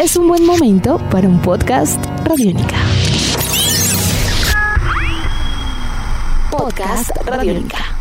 es un buen momento para un podcast Radiónica. Podcast Radiónica.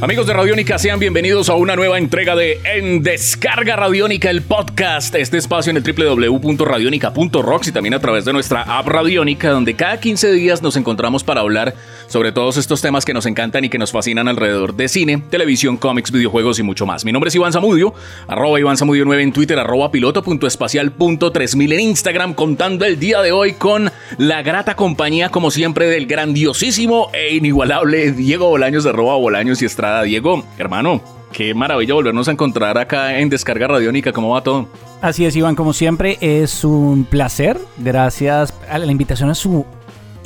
Amigos de Radiónica, sean bienvenidos a una nueva entrega de En Descarga Radiónica, el podcast. Este espacio en el www.radionica.rocks y también a través de nuestra app Radiónica, donde cada 15 días nos encontramos para hablar sobre todos estos temas que nos encantan y que nos fascinan alrededor de cine, televisión, cómics, videojuegos y mucho más. Mi nombre es Iván Zamudio, arroba Iván Zamudio 9 en Twitter, arroba piloto.espacial.3000 en Instagram, contando el día de hoy con la grata compañía, como siempre, del grandiosísimo e inigualable Diego Bolaños de arroba Bolaños y Estrada Diego, hermano, qué maravilla volvernos a encontrar acá en Descarga Radiónica. ¿Cómo va todo? Así es, Iván, como siempre, es un placer. Gracias a la invitación a su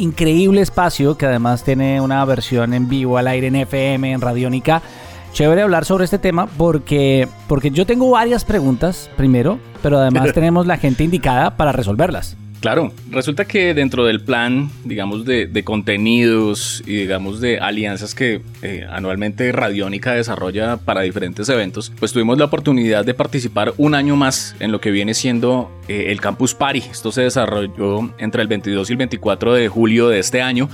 increíble espacio, que además tiene una versión en vivo al aire en FM, en Radiónica. Chévere hablar sobre este tema porque, porque yo tengo varias preguntas, primero, pero además tenemos la gente indicada para resolverlas. Claro, resulta que dentro del plan, digamos, de, contenidos y digamos de alianzas que eh, anualmente Radiónica desarrolla para diferentes eventos, pues tuvimos la oportunidad de participar un año más en lo que viene siendo eh, el Campus Party. Esto se desarrolló entre el 22 y el 24 de julio de este año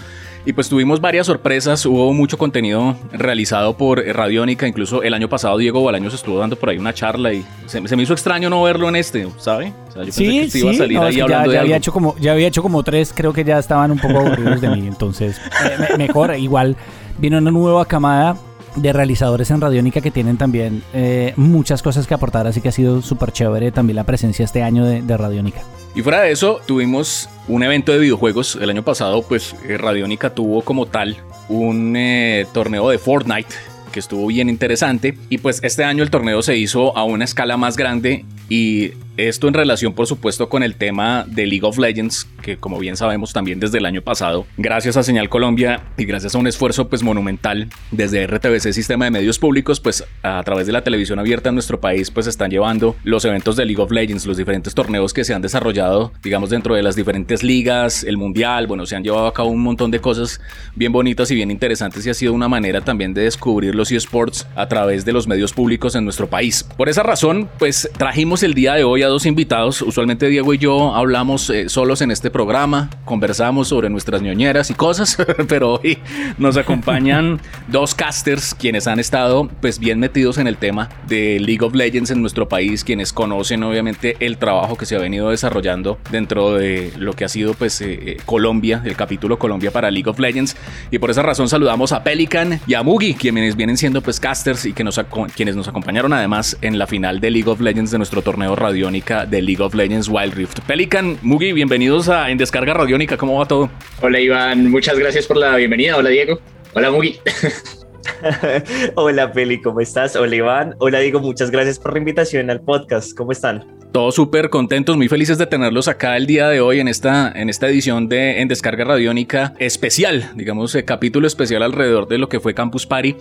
y pues tuvimos varias sorpresas, hubo mucho contenido realizado por Radiónica, incluso el año pasado Diego Bolaños estuvo dando por ahí una charla y se, me hizo extraño no verlo en este, ¿sabe? O sea, yo sí, pensé que iba a salir ahí hablando ya, había hecho como Ya había hecho como tres, creo que ya estaban un poco aburridos de mí, entonces eh, mejor, igual vino una nueva camada de realizadores en Radiónica que tienen también eh, muchas cosas que aportar, así que ha sido súper chévere también la presencia este año de, de Radiónica. Y fuera de eso, tuvimos un evento de videojuegos. El año pasado, pues eh, Radiónica tuvo como tal un eh, torneo de Fortnite que estuvo bien interesante. Y pues este año el torneo se hizo a una escala más grande y esto en relación, por supuesto, con el tema de League of Legends, que como bien sabemos también desde el año pasado, gracias a Señal Colombia y gracias a un esfuerzo pues monumental desde RTBC Sistema de Medios Públicos, pues a través de la televisión abierta en nuestro país, pues están llevando los eventos de League of Legends, los diferentes torneos que se han desarrollado, digamos, dentro de las diferentes ligas, el mundial, bueno, se han llevado a cabo un montón de cosas bien bonitas y bien interesantes y ha sido una manera también de descubrir los eSports a través de los medios públicos en nuestro país. Por esa razón, pues trajimos el día de hoy a dos invitados. Usualmente Diego y yo hablamos eh, solos en este programa, conversamos sobre nuestras ñoñeras y cosas, pero hoy nos acompañan dos casters quienes han estado pues bien metidos en el tema de League of Legends en nuestro país, quienes conocen obviamente el trabajo que se ha venido desarrollando dentro de lo que ha sido pues eh, eh, Colombia, el capítulo Colombia para League of Legends y por esa razón saludamos a Pelican y a Mugi, quienes vienen siendo pues casters y que nos quienes nos acompañaron además en la final de League of Legends de nuestro torneo radiónico de League of Legends Wild Rift. Pelican, Mugi, bienvenidos a En Descarga Radiónica, ¿cómo va todo? Hola Iván, muchas gracias por la bienvenida. Hola Diego. Hola Mugi. Hola Peli, ¿cómo estás? Hola Iván. Hola Diego, muchas gracias por la invitación al podcast. ¿Cómo están? Todos súper contentos, muy felices de tenerlos acá el día de hoy en esta, en esta edición de En Descarga Radiónica especial, digamos, eh, capítulo especial alrededor de lo que fue Campus Party.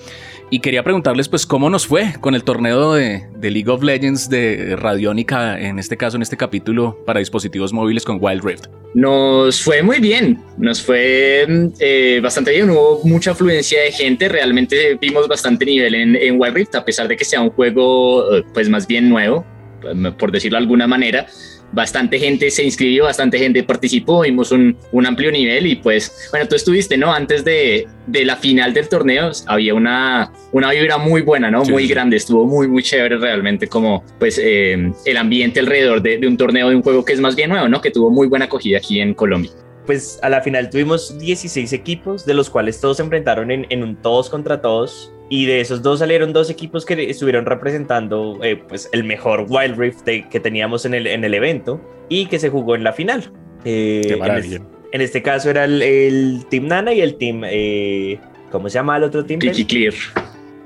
Y quería preguntarles, pues, cómo nos fue con el torneo de, League of Legends de Radiónica, en este caso, en este capítulo para dispositivos móviles con Wild Rift. Nos fue muy bien, nos fue eh, bastante bien, hubo mucha afluencia de gente, realmente vimos bastante nivel en, en Wild Rift, a pesar de que sea un juego, eh, pues, más bien nuevo por decirlo de alguna manera, bastante gente se inscribió, bastante gente participó, vimos un, un, amplio nivel y pues, bueno, tú estuviste, ¿no? Antes de, de, la final del torneo había una, una vibra muy buena, ¿no? Muy grande, estuvo muy, muy chévere realmente como pues eh, el ambiente alrededor de, de, un torneo de un juego que es más bien nuevo, ¿no? Que tuvo muy buena acogida aquí en Colombia. Pues a la final tuvimos 16 equipos, de los cuales todos se enfrentaron en, en un todos contra todos y de esos dos salieron dos equipos que estuvieron representando eh, pues el mejor Wild Rift que teníamos en el, en el evento y que se jugó en la final. Eh, Qué En, este caso era el, Team Nana y el Team... Eh, ¿Cómo se llama el otro team? Tiki Clear.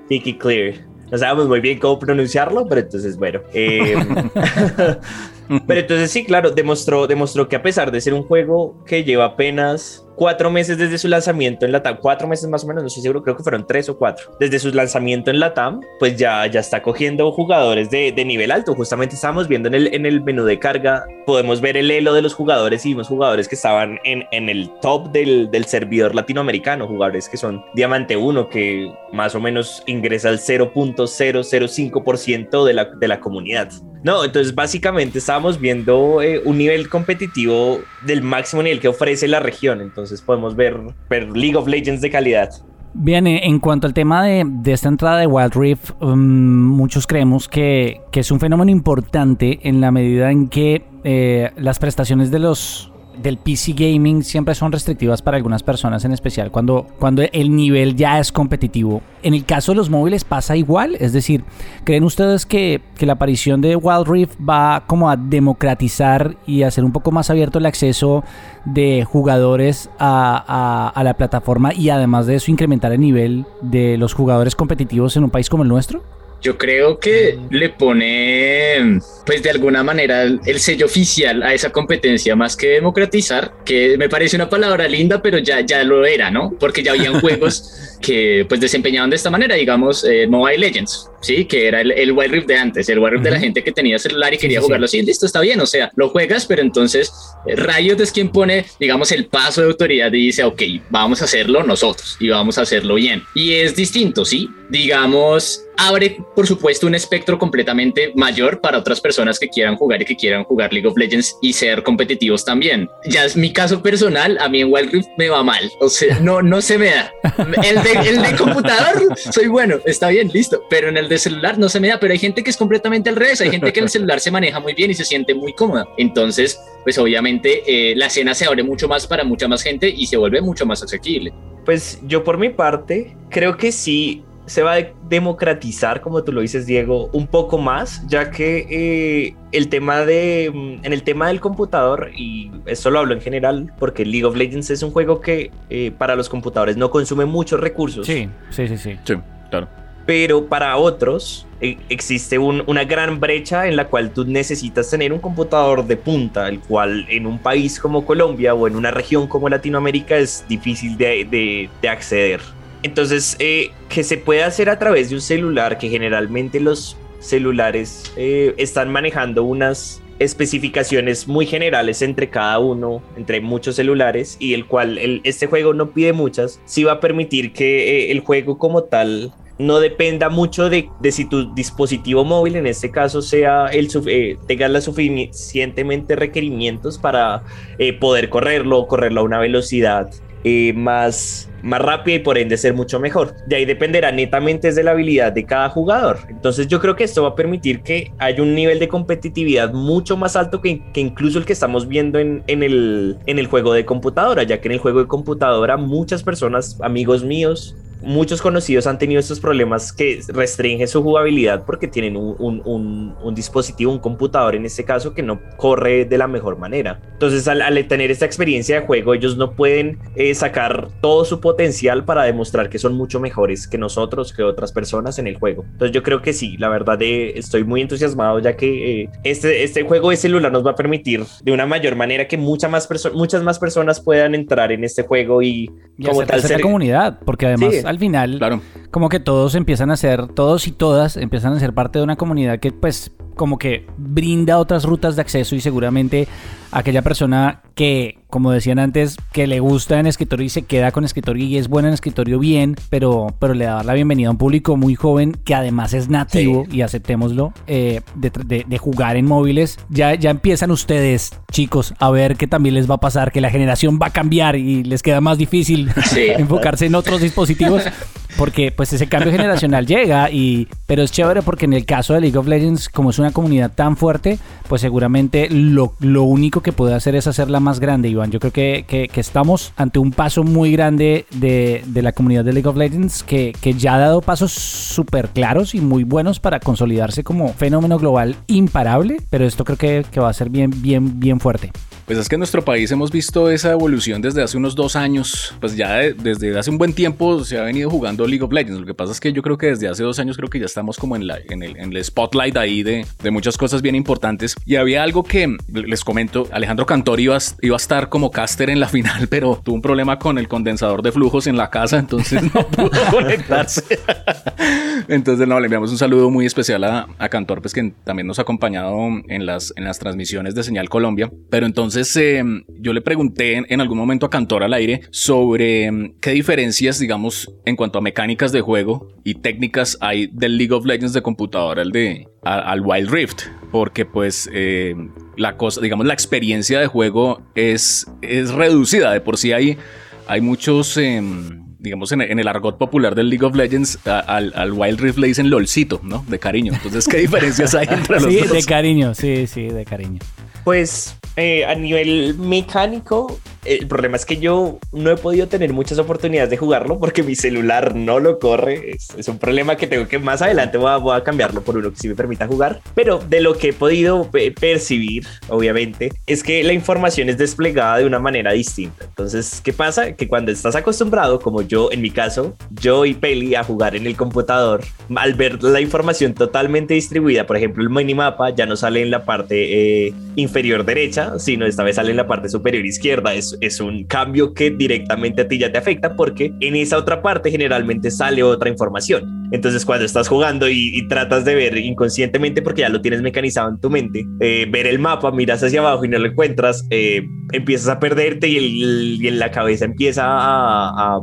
Tiki Clear. No sabemos muy bien cómo pronunciarlo, pero entonces, bueno. Pero entonces sí, claro, demostró, demostró que a pesar de ser un juego que lleva apenas cuatro meses desde su lanzamiento en la TAM, cuatro meses más o menos, no estoy seguro, creo que fueron tres o cuatro, desde su lanzamiento en la TAM, pues ya, ya está cogiendo jugadores de, de nivel alto. Justamente estábamos viendo en el, en el menú de carga, podemos ver el elo de los jugadores y vimos jugadores que estaban en, en el top del, del servidor latinoamericano, jugadores que son Diamante 1, que más o menos ingresa al 0.005% de la, de la comunidad. No, entonces básicamente estábamos viendo eh, un nivel competitivo del máximo nivel que ofrece la región. Entonces podemos ver, League of Legends de calidad. Bien, eh, en cuanto al tema de, esta entrada de Wild Rift, um, muchos creemos que, que, es un fenómeno importante en la medida en que eh, las prestaciones de los del PC gaming siempre son restrictivas para algunas personas, en especial cuando, cuando el nivel ya es competitivo. En el caso de los móviles pasa igual, es decir, ¿creen ustedes que, que la aparición de Wild Rift va como a democratizar y hacer un poco más abierto el acceso de jugadores a, a, la plataforma y además de eso incrementar el nivel de los jugadores competitivos en un país como el nuestro? Yo creo que le pone, pues de alguna manera, el, sello oficial a esa competencia, más que democratizar, que me parece una palabra linda, pero ya, ya lo era, ¿no? Porque ya habían juegos que pues desempeñaban de esta manera, digamos, eh, Mobile Legends, ¿sí? Que era el, el Wild Rift de antes, el Wild Rift uh -huh. de la gente que tenía celular y quería sí, jugarlo sí. así, listo, está bien, o sea, lo juegas, pero entonces eh, Riot es quien pone, digamos, el paso de autoridad y dice, ok, vamos a hacerlo nosotros y vamos a hacerlo bien. Y es distinto, ¿sí? Digamos, abre, por supuesto, un espectro completamente mayor para otras personas que quieran jugar y que quieran jugar League of Legends y ser competitivos también. Ya es mi caso personal, a mí en Wild Rift me va mal, o sea, no, no se me da. El de, el de computador soy bueno, está bien, listo, pero en el de celular no se me da, pero hay gente que es completamente al revés, hay gente que en el celular se maneja muy bien y se siente muy cómoda. Entonces, pues obviamente eh, la escena se abre mucho más para mucha más gente y se vuelve mucho más asequible. Pues yo por mi parte creo que sí se va a democratizar, como tú lo dices, Diego, un poco más, ya que eh, el tema de, mm, en el tema del computador, y esto lo hablo en general, porque League of Legends es un juego que eh, para los computadores no consume muchos recursos. Sí, sí, sí, sí. Sí, claro. Pero para otros eh, existe un, una gran brecha en la cual tú necesitas tener un computador de punta, el cual en un país como Colombia o en una región como Latinoamérica es difícil de, de, de acceder. Entonces, eh, que se puede hacer a través de un celular, que generalmente los celulares eh, están manejando unas especificaciones muy generales entre cada uno, entre muchos celulares, y el cual el, este juego no pide muchas, sí va a permitir que eh, el juego como tal no dependa mucho de, si tu dispositivo móvil, en este caso, sea el eh, tenga suficientemente requerimientos para eh, poder correrlo, correrlo a una velocidad eh, más, más rápida y por ende ser mucho mejor. De ahí dependerá netamente de la habilidad de cada jugador. Entonces yo creo que esto va a permitir que haya un nivel de competitividad mucho más alto que, que incluso el que estamos viendo en, en, el, en el juego de computadora, ya que en el juego de computadora muchas personas, amigos míos, muchos conocidos han tenido estos problemas que restringen su jugabilidad porque tienen un, un, un, un, dispositivo, un computador en este caso, que no corre de la mejor manera. Entonces, al, al tener esta experiencia de juego, ellos no pueden eh, sacar todo su potencial para demostrar que son mucho mejores que nosotros, que otras personas en el juego. Entonces, yo creo que sí, la verdad, eh, estoy muy entusiasmado ya que eh, este, este juego de celular nos va a permitir de una mayor manera que mucha más muchas más personas puedan entrar en este juego y, y como tal ser... comunidad, porque además... Sí al final, claro. como que todos empiezan a ser, todos y todas empiezan a ser parte de una comunidad que pues como que brinda otras rutas de acceso y seguramente aquella persona que, como decían antes, que le gusta en escritorio y se queda con escritorio y es buena en escritorio bien, pero, pero le da la bienvenida a un público muy joven que además es nativo, sí. y aceptémoslo, eh, de, de, de, jugar en móviles. Ya, ya empiezan ustedes, chicos, a ver que también les va a pasar, que la generación va a cambiar y les queda más difícil sí. enfocarse en otros dispositivos. Porque pues ese cambio generacional llega y pero es chévere porque en el caso de League of Legends como es una comunidad tan fuerte pues seguramente lo, lo único que puede hacer es hacerla más grande Iván. Yo creo que, que, que estamos ante un paso muy grande de, de, la comunidad de League of Legends que, que ya ha dado pasos súper claros y muy buenos para consolidarse como fenómeno global imparable pero esto creo que, que va a ser bien bien bien fuerte. Pues es que en nuestro país hemos visto esa evolución desde hace unos dos años, pues ya de, desde hace un buen tiempo se ha venido jugando jugando League of Legends. Lo que pasa es que yo creo que desde hace dos años creo que ya estamos como en, la, en, el, en el spotlight ahí de, de muchas cosas bien importantes. Y había algo que les comento, Alejandro Cantor iba, iba a estar como caster en la final, pero tuvo un problema con el condensador de flujos en la casa, entonces no pudo conectarse. entonces no, le enviamos un saludo muy especial a, a Cantor, pues que también nos ha acompañado en las, en las transmisiones de Señal Colombia. Pero entonces eh, yo le pregunté en, en, algún momento a Cantor al aire sobre eh, qué diferencias, digamos, en cuanto a mecánicas de juego y técnicas hay del League of Legends de computadora al de al Wild Rift, porque pues eh, la cosa, digamos, la experiencia de juego es, es reducida. De por sí hay, hay muchos, eh, digamos, en, en, el argot popular del League of Legends, a, al, al, Wild Rift le dicen LOLcito, ¿no? De cariño. Entonces, ¿qué diferencias hay entre los sí, dos? Sí, de cariño, sí, sí, de cariño. Pues eh, a nivel mecánico, el problema es que yo no he podido tener muchas oportunidades de jugarlo porque mi celular no lo corre. Es, es un problema que tengo que más adelante voy a, voy a, cambiarlo por uno que sí me permita jugar. Pero de lo que he podido percibir, obviamente, es que la información es desplegada de una manera distinta. Entonces, ¿qué pasa? Que cuando estás acostumbrado, como yo en mi caso, yo y Peli a jugar en el computador, al ver la información totalmente distribuida, por ejemplo, el minimapa ya no sale en la parte eh, inferior derecha, sino esta vez sale en la parte superior izquierda. Es, es, un cambio que directamente a ti ya te afecta porque en esa otra parte generalmente sale otra información. Entonces cuando estás jugando y, tratas de ver inconscientemente porque ya lo tienes mecanizado en tu mente, eh, ver el mapa, miras hacia abajo y no lo encuentras, eh, empiezas a perderte y, en la cabeza empieza a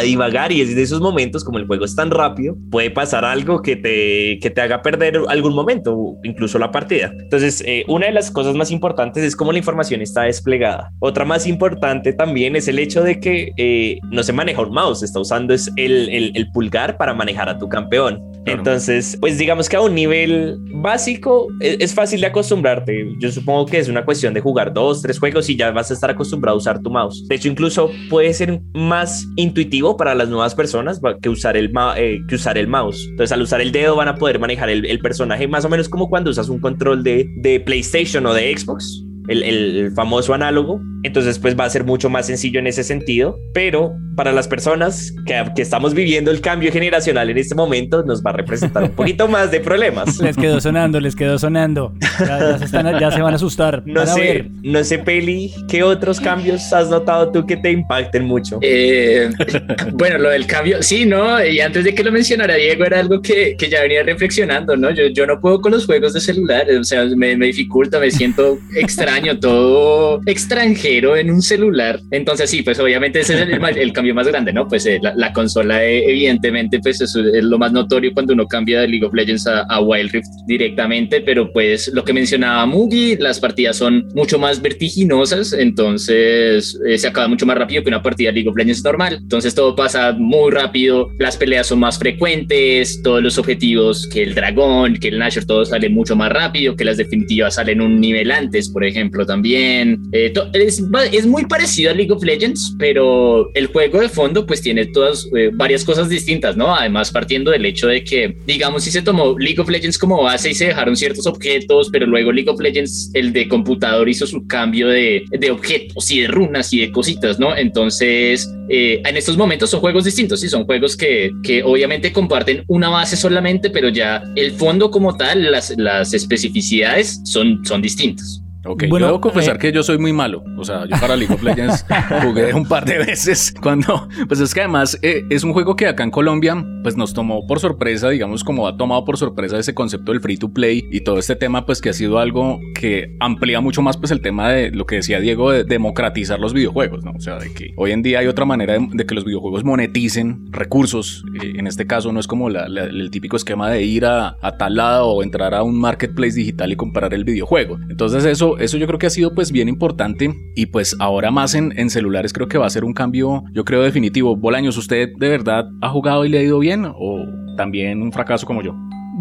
a divagar y es de esos momentos, como el juego es tan rápido, puede pasar algo que te, que te haga perder algún momento, incluso la partida. Entonces, eh, una de las cosas más importantes es cómo la información está desplegada. Otra más importante también es el hecho de que eh, no se maneja un mouse, está usando es el, el, el pulgar para manejar a tu campeón. Claro. Entonces, pues digamos que a un nivel básico es, es, fácil de acostumbrarte. Yo supongo que es una cuestión de jugar dos, tres juegos y ya vas a estar acostumbrado a usar tu mouse. De hecho, incluso puede ser más intuitivo para las nuevas personas que usar el, eh, que usar el mouse. Entonces, al usar el dedo van a poder manejar el, personaje más o menos como cuando usas un control de, de PlayStation o de Xbox. El, el, famoso análogo. Entonces, pues va a ser mucho más sencillo en ese sentido. Pero para las personas que, que, estamos viviendo el cambio generacional en este momento, nos va a representar un poquito más de problemas. Les quedó sonando, les quedó sonando. Ya, ya, se, están, ya se, van a asustar. No van sé, no sé, Peli, ¿qué otros cambios has notado tú que te impacten mucho? Eh, bueno, lo del cambio, sí, ¿no? Y antes de que lo mencionara Diego, era algo que, que ya venía reflexionando, ¿no? Yo, yo no puedo con los juegos de celular, o sea, me, me dificulta, me siento extraño, todo extranjero en un celular. Entonces, sí, pues obviamente ese es el, el cambio más grande, ¿no? Pues eh, la, la, consola, eh, evidentemente, pues eso es lo más notorio cuando uno cambia de League of Legends a, a, Wild Rift directamente, pero pues lo que mencionaba Mugi, las partidas son mucho más vertiginosas, entonces eh, se acaba mucho más rápido que una partida de League of Legends normal. Entonces todo pasa muy rápido, las peleas son más frecuentes, todos los objetivos que el dragón, que el Nashor, todo sale mucho más rápido, que las definitivas salen un nivel antes, por ejemplo, también. Eh, es, es muy parecido a League of Legends, pero el juego de fondo pues tiene todas eh, varias cosas distintas, ¿no? Además partiendo del hecho de que, digamos, si se tomó League of Legends como base y se dejaron ciertos objetos, pero luego League of Legends, el de computador, hizo su cambio de, de objetos y de runas y de cositas, ¿no? Entonces, eh, en estos momentos son juegos distintos, sí, son juegos que, que obviamente comparten una base solamente, pero ya el fondo como tal, las, las especificidades son, son distintas. Ok, bueno, yo debo confesar eh, que yo soy muy malo. O sea, yo para League of Legends jugué un par de veces cuando, pues es que además eh, es un juego que acá en Colombia, pues nos tomó por sorpresa, digamos, como ha tomado por sorpresa ese concepto del free to play y todo este tema, pues que ha sido algo que amplía mucho más, pues el tema de lo que decía Diego, de democratizar los videojuegos, ¿no? O sea, de que hoy en día hay otra manera de, de que los videojuegos moneticen recursos. Eh, en este caso no es como la, la, el típico esquema de ir a, a tal lado o entrar a un marketplace digital y comprar el videojuego. Entonces eso eso yo creo que ha sido pues bien importante y pues ahora más en, en, celulares creo que va a ser un cambio, yo creo definitivo. Bolaños, ¿usted de verdad ha jugado y le ha ido bien o también un fracaso como yo?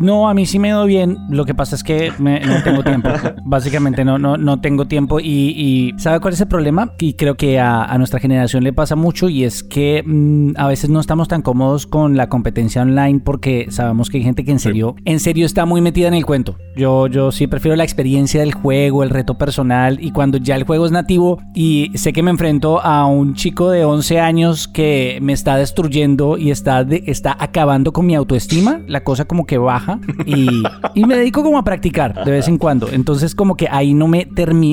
No, a mí sí me doy bien. Lo que pasa es que no tengo tiempo. Básicamente no, no, no tengo tiempo. Y, ¿sabe cuál es el problema? Y creo que a, nuestra generación le pasa mucho y es que mm, a veces no estamos tan cómodos con la competencia online porque sabemos que hay gente que en serio, en serio está muy metida en el cuento. Yo, yo sí prefiero la experiencia del juego, el reto personal y cuando ya el juego es nativo y sé que me enfrento a un chico de 11 años que me está destruyendo y está, está acabando con mi autoestima, la cosa como que baja y, y, me dedico como a practicar de vez en cuando. Entonces como que ahí no me,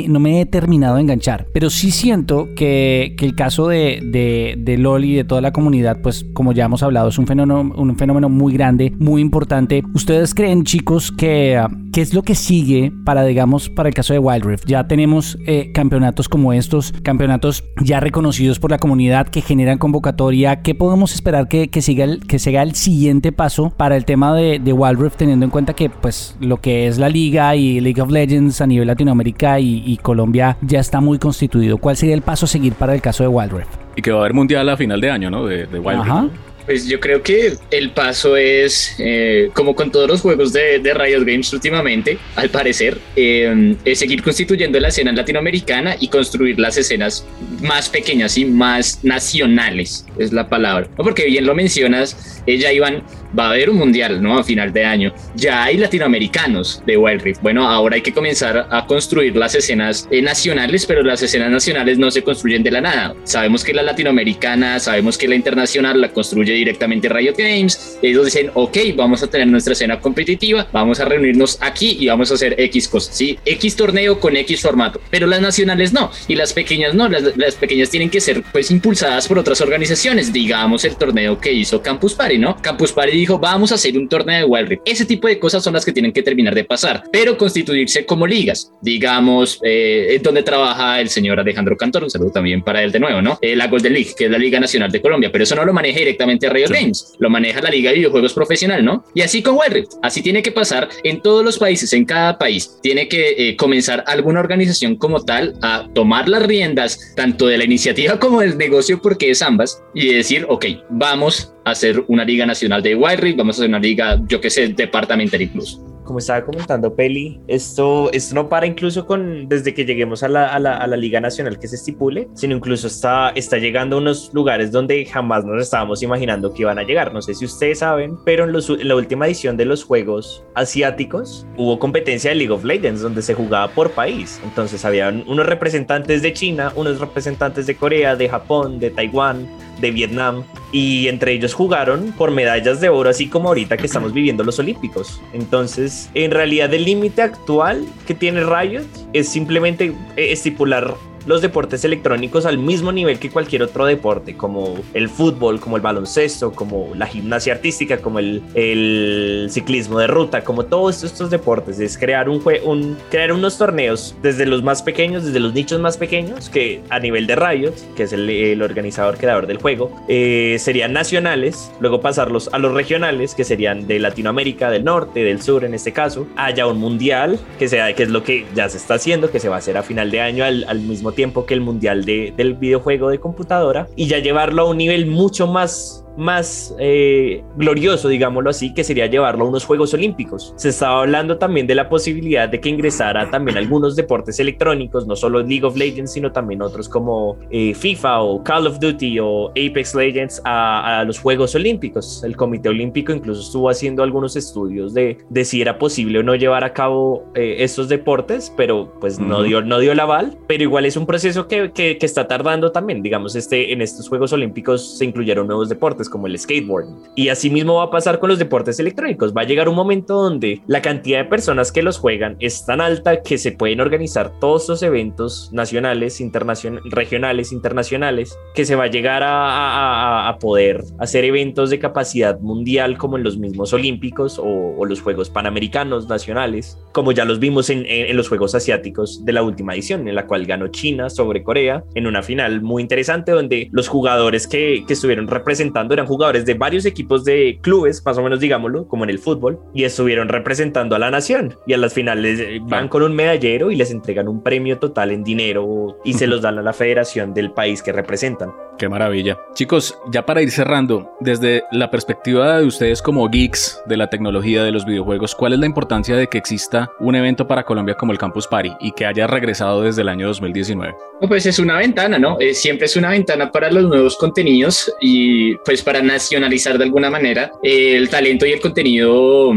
no me he terminado de enganchar. Pero sí siento que, que el caso de, de, de LOL y de toda la comunidad, pues como ya hemos hablado, es un fenómeno, un fenómeno muy grande, muy importante. ¿Ustedes creen chicos que... ¿Qué es lo que sigue para, digamos, para el caso de Wild Rift? Ya tenemos eh, campeonatos como estos, campeonatos ya reconocidos por la comunidad que generan convocatoria. ¿Qué podemos esperar que, que siga, el, que siga el siguiente paso para el tema de, de, Wild Rift, teniendo en cuenta que, pues, lo que es la liga y League of Legends a nivel Latinoamérica y, Colombia ya está muy constituido? ¿Cuál sería el paso a seguir para el caso de Wild Rift? Y que va a haber mundial a final de año, ¿no? De, de Wild Rift. Pues yo creo que el paso es, eh, como con todos los juegos de, de Riot Games últimamente, al parecer, eh, es seguir constituyendo la escena latinoamericana y construir las escenas más pequeñas y más nacionales, es la palabra. Porque bien lo mencionas, ella iban va a haber un mundial, ¿no? A final de año. Ya hay latinoamericanos de Wild Rift. Bueno, ahora hay que comenzar a construir las escenas eh, nacionales, pero las escenas nacionales no se construyen de la nada. Sabemos que la latinoamericana, sabemos que la internacional la construye directamente Riot Games. Ellos dicen, ok, vamos a tener nuestra escena competitiva, vamos a reunirnos aquí y vamos a hacer X cosas, ¿sí? X torneo con X formato, pero las nacionales no, y las pequeñas no, las, las pequeñas tienen que ser pues impulsadas por otras organizaciones, digamos el torneo que hizo Campus Party, ¿no? Campus Party dijo, vamos a hacer un torneo de Wild Rift. Ese tipo de cosas son las que tienen que terminar de pasar, pero constituirse como ligas, digamos, eh, donde trabaja el señor Alejandro Cantor, un saludo también para él de nuevo, ¿no? Eh, la Golden League, que es la Liga Nacional de Colombia, pero eso no lo maneja directamente Riot Games, lo maneja la Liga de Videojuegos Profesional, ¿no? Y así con Wild Rift, así tiene que pasar en todos los países, en cada país, tiene que eh, comenzar alguna organización como tal a tomar las riendas tanto de la iniciativa como del negocio, porque es ambas, y decir, ok, vamos hacer una liga nacional de Rift, vamos a hacer una liga, yo que sé, departamental incluso como estaba comentando Peli, esto, esto no para incluso con desde que lleguemos a la, a la, a la Liga Nacional que se estipule, sino incluso está, está llegando a unos lugares donde jamás nos estábamos imaginando que iban a llegar. No sé si ustedes saben, pero en, los, en la última edición de los Juegos Asiáticos hubo competencia de League of Legends donde se jugaba por país. Entonces habían unos representantes de China, unos representantes de Corea, de Japón, de Taiwán, de Vietnam y entre ellos jugaron por medallas de oro, así como ahorita que estamos viviendo los Olímpicos. Entonces, en realidad el límite actual que tiene Riot es simplemente estipular los deportes electrónicos al mismo nivel que cualquier otro deporte, como el fútbol, como el baloncesto, como la gimnasia artística, como el, ciclismo de ruta, como todos estos deportes, es crear, un, un, crear unos torneos desde los más pequeños, desde los nichos más pequeños, que a nivel de Riot, que es el, el organizador creador del juego, eh, serían nacionales, luego pasarlos a los regionales, que serían de Latinoamérica, del norte, del sur en este caso, haya un mundial, que, sea, que es lo que ya se está haciendo, que se va a hacer a final de año al, al mismo tiempo que el mundial de, del videojuego de computadora y ya llevarlo a un nivel mucho más más eh, glorioso, digámoslo así, que sería llevarlo a unos Juegos Olímpicos. Se estaba hablando también de la posibilidad de que ingresara también algunos deportes electrónicos, no solo League of Legends, sino también otros como eh, FIFA o Call of Duty o Apex Legends a, los Juegos Olímpicos. El Comité Olímpico incluso estuvo haciendo algunos estudios de, de si era posible o no llevar a cabo eh, estos deportes, pero pues no, dio, no dio el aval, pero igual es un proceso que, que, que está tardando también. Digamos, este, en estos Juegos Olímpicos se incluyeron nuevos deportes como el skateboard. Y así mismo va a pasar con los deportes electrónicos. Va a llegar un momento donde la cantidad de personas que los juegan es tan alta que se pueden organizar todos los eventos nacionales, internacionales, regionales, internacionales, que se va a llegar a, poder hacer eventos de capacidad mundial como en los mismos olímpicos o, los Juegos Panamericanos nacionales, como ya los vimos en, en, los Juegos Asiáticos de la última edición, en la cual ganó China sobre Corea en una final muy interesante donde los jugadores que, que estuvieron representando eran jugadores de varios equipos de clubes, más o menos digámoslo, como en el fútbol, y estuvieron representando a la nación. Y a las finales eh, van con un medallero y les entregan un premio total en dinero y se los dan a la federación del país que representan. Qué maravilla. Chicos, ya para ir cerrando, desde la perspectiva de ustedes como geeks de la tecnología de los videojuegos, ¿cuál es la importancia de que exista un evento para Colombia como el Campus Party y que haya regresado desde el año 2019? Pues es una ventana, ¿no? Eh, siempre es una ventana para los nuevos contenidos y pues para nacionalizar de alguna manera el talento y el contenido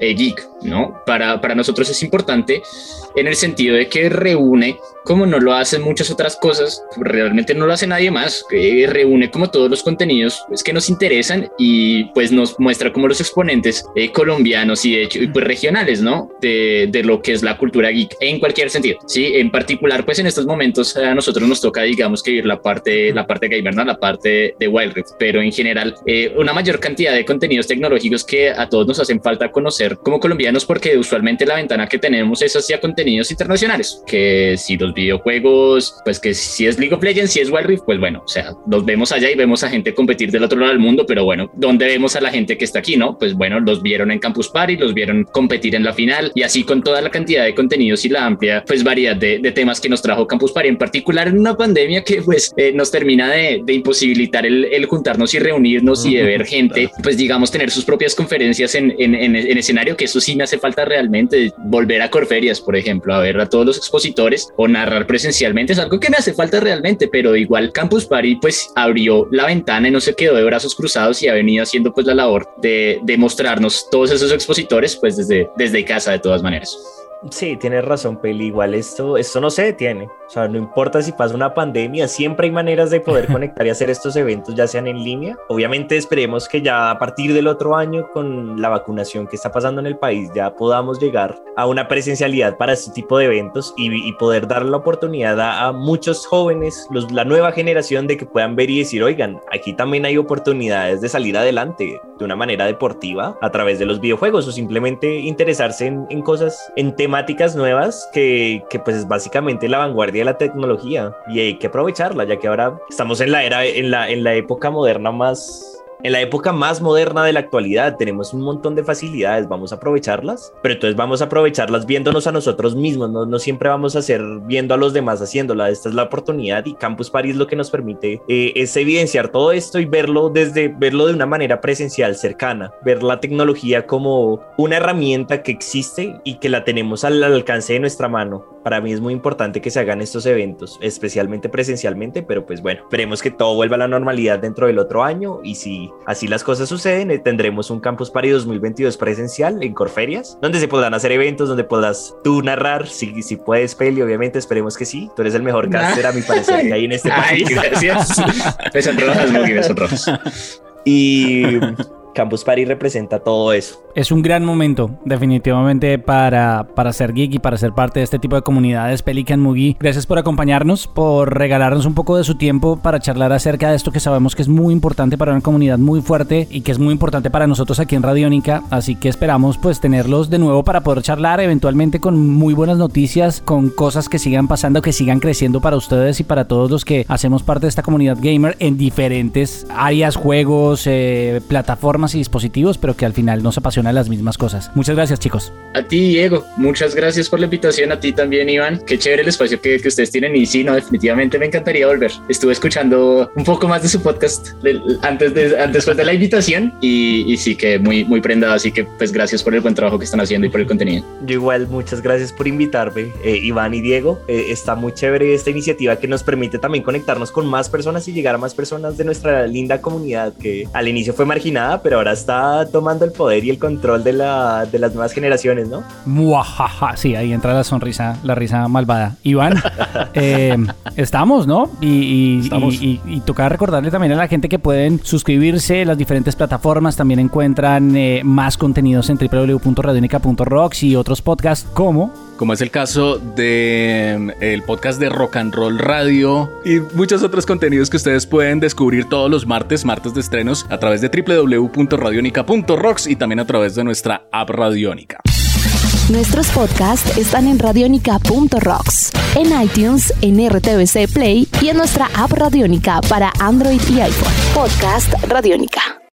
eh, geek, ¿no? Para, para nosotros es importante en el sentido de que reúne como no lo hacen muchas otras cosas, realmente no lo hace nadie más, que reúne como todos los contenidos pues, que nos interesan y pues nos muestra como los exponentes eh, colombianos y de hecho y pues regionales, ¿no? De, de, lo que es la cultura geek en cualquier sentido, ¿sí? En particular, pues en estos momentos a nosotros nos toca, digamos, que ir la parte, la parte gamer, ¿no? La parte de Wild Rift, pero en general eh, una mayor cantidad de contenidos tecnológicos que a todos nos hacen falta conocer como colombianos porque usualmente la ventana que tenemos es hacia contenidos internacionales, que si los videojuegos, pues que si es League of Legends, si es Wild Rift, pues bueno, o sea, los vemos allá y vemos a gente competir del otro lado del mundo, pero bueno, ¿dónde vemos a la gente que está aquí, no? Pues bueno, los vieron en Campus Party, los vieron competir en la final y así con toda la cantidad de contenidos y la amplia, pues variedad de, de temas que nos trajo Campus Party, en particular en una pandemia que pues eh, nos termina de, de imposibilitar el, el, juntarnos y reunirnos y de ver gente, pues digamos, tener sus propias conferencias en, en, en, en escenario, que eso sí me hace falta realmente, volver a Corferias, por ejemplo, a ver a todos los expositores o narrar presencialmente es algo que me hace falta realmente, pero igual Campus Party pues abrió la ventana y no se quedó de brazos cruzados y ha venido haciendo pues la labor de, de mostrarnos todos esos expositores pues desde, desde casa de todas maneras. Sí, tienes razón, Peli. Igual esto, esto no se detiene. O sea, no importa si pasa una pandemia, siempre hay maneras de poder conectar y hacer estos eventos, ya sean en línea. Obviamente esperemos que ya a partir del otro año, con la vacunación que está pasando en el país, ya podamos llegar a una presencialidad para este tipo de eventos y, y poder dar la oportunidad a, a muchos jóvenes, los, la nueva generación, de que puedan ver y decir, oigan, aquí también hay oportunidades de salir adelante de una manera deportiva a través de los videojuegos o simplemente interesarse en, en cosas, en temas temáticas nuevas que, que, pues es básicamente la vanguardia de la tecnología y hay que aprovecharla ya que ahora estamos en la era en la en la época moderna más en la época más moderna de la actualidad tenemos un montón de facilidades, vamos a aprovecharlas, pero entonces vamos a aprovecharlas viéndonos a nosotros mismos, no, siempre vamos a ser viendo a los demás haciéndola, esta es la oportunidad y Campus París lo que nos permite eh, es evidenciar todo esto y verlo desde, verlo de una manera presencial, cercana, ver la tecnología como una herramienta que existe y que la tenemos al alcance de nuestra mano. Para mí es muy importante que se hagan estos eventos, especialmente presencialmente, pero pues bueno, esperemos que todo vuelva a la normalidad dentro del otro año y si así las cosas suceden, eh, tendremos un Campus Party 2022 presencial en Corferias, donde se podrán hacer eventos, donde podrás tú narrar, si, si puedes, Peli, obviamente, esperemos que sí. Tú eres el mejor caster, a mi parecer, que hay en este Ay, país. gracias. Besos. Y Campus Party representa todo eso. Es un gran momento, definitivamente, para, para ser geek y para ser parte de este tipo de comunidades. Pelican Mugi, gracias por acompañarnos, por regalarnos un poco de su tiempo para charlar acerca de esto que sabemos que es muy importante para una comunidad muy fuerte y que es muy importante para nosotros aquí en Radiónica. Así que esperamos pues tenerlos de nuevo para poder charlar eventualmente con muy buenas noticias, con cosas que sigan pasando, que sigan creciendo para ustedes y para todos los que hacemos parte de esta comunidad gamer en diferentes áreas, juegos, eh, plataformas y dispositivos, pero que al final nos apasiona las mismas cosas. Muchas gracias, chicos. A ti, Diego, muchas gracias por la invitación. A ti también, Iván. Qué chévere el espacio que, que ustedes tienen. Y sí, no, definitivamente me encantaría volver. Estuve escuchando un poco más de su podcast antes de, antes de la invitación y, y sí que muy, muy prendado. Así que, pues, gracias por el buen trabajo que están haciendo y por el contenido. Yo igual, muchas gracias por invitarme, eh, Iván y Diego. Eh, está muy chévere esta iniciativa que nos permite también conectarnos con más personas y llegar a más personas de nuestra linda comunidad que al inicio fue marginada, pero ahora está tomando el poder y el control de, la, de las nuevas generaciones, ¿no? Muajaja, sí, ahí entra la sonrisa, la risa malvada. Iván, eh, estamos, ¿no? Y, y, Estamos. y- y- y toca recordarle también a la gente que pueden suscribirse las diferentes plataformas. También encuentran eh, más contenidos en www.radionica.rocks y otros podcasts como como es el caso de mm, el podcast de Rock and Roll Radio y muchos otros contenidos que ustedes pueden descubrir todos los martes, martes de estrenos a través de www.radionica.rocks y también a través de nuestra app Radionica. Nuestros podcasts están en radionica.rocks, en iTunes, en RTVC Play y en nuestra app Radionica para Android y iPhone. Podcast Radionica.